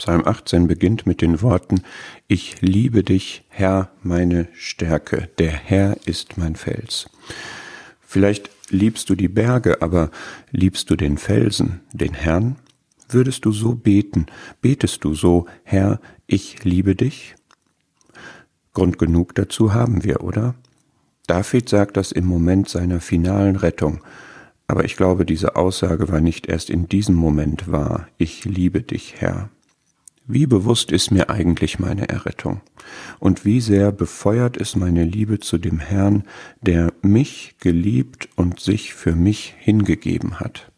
Psalm 18 beginnt mit den Worten, Ich liebe dich, Herr, meine Stärke, der Herr ist mein Fels. Vielleicht liebst du die Berge, aber liebst du den Felsen, den Herrn? Würdest du so beten, betest du so, Herr, ich liebe dich? Grund genug dazu haben wir, oder? David sagt das im Moment seiner finalen Rettung, aber ich glaube, diese Aussage war nicht erst in diesem Moment wahr, ich liebe dich, Herr. Wie bewusst ist mir eigentlich meine Errettung? Und wie sehr befeuert es meine Liebe zu dem Herrn, der mich geliebt und sich für mich hingegeben hat?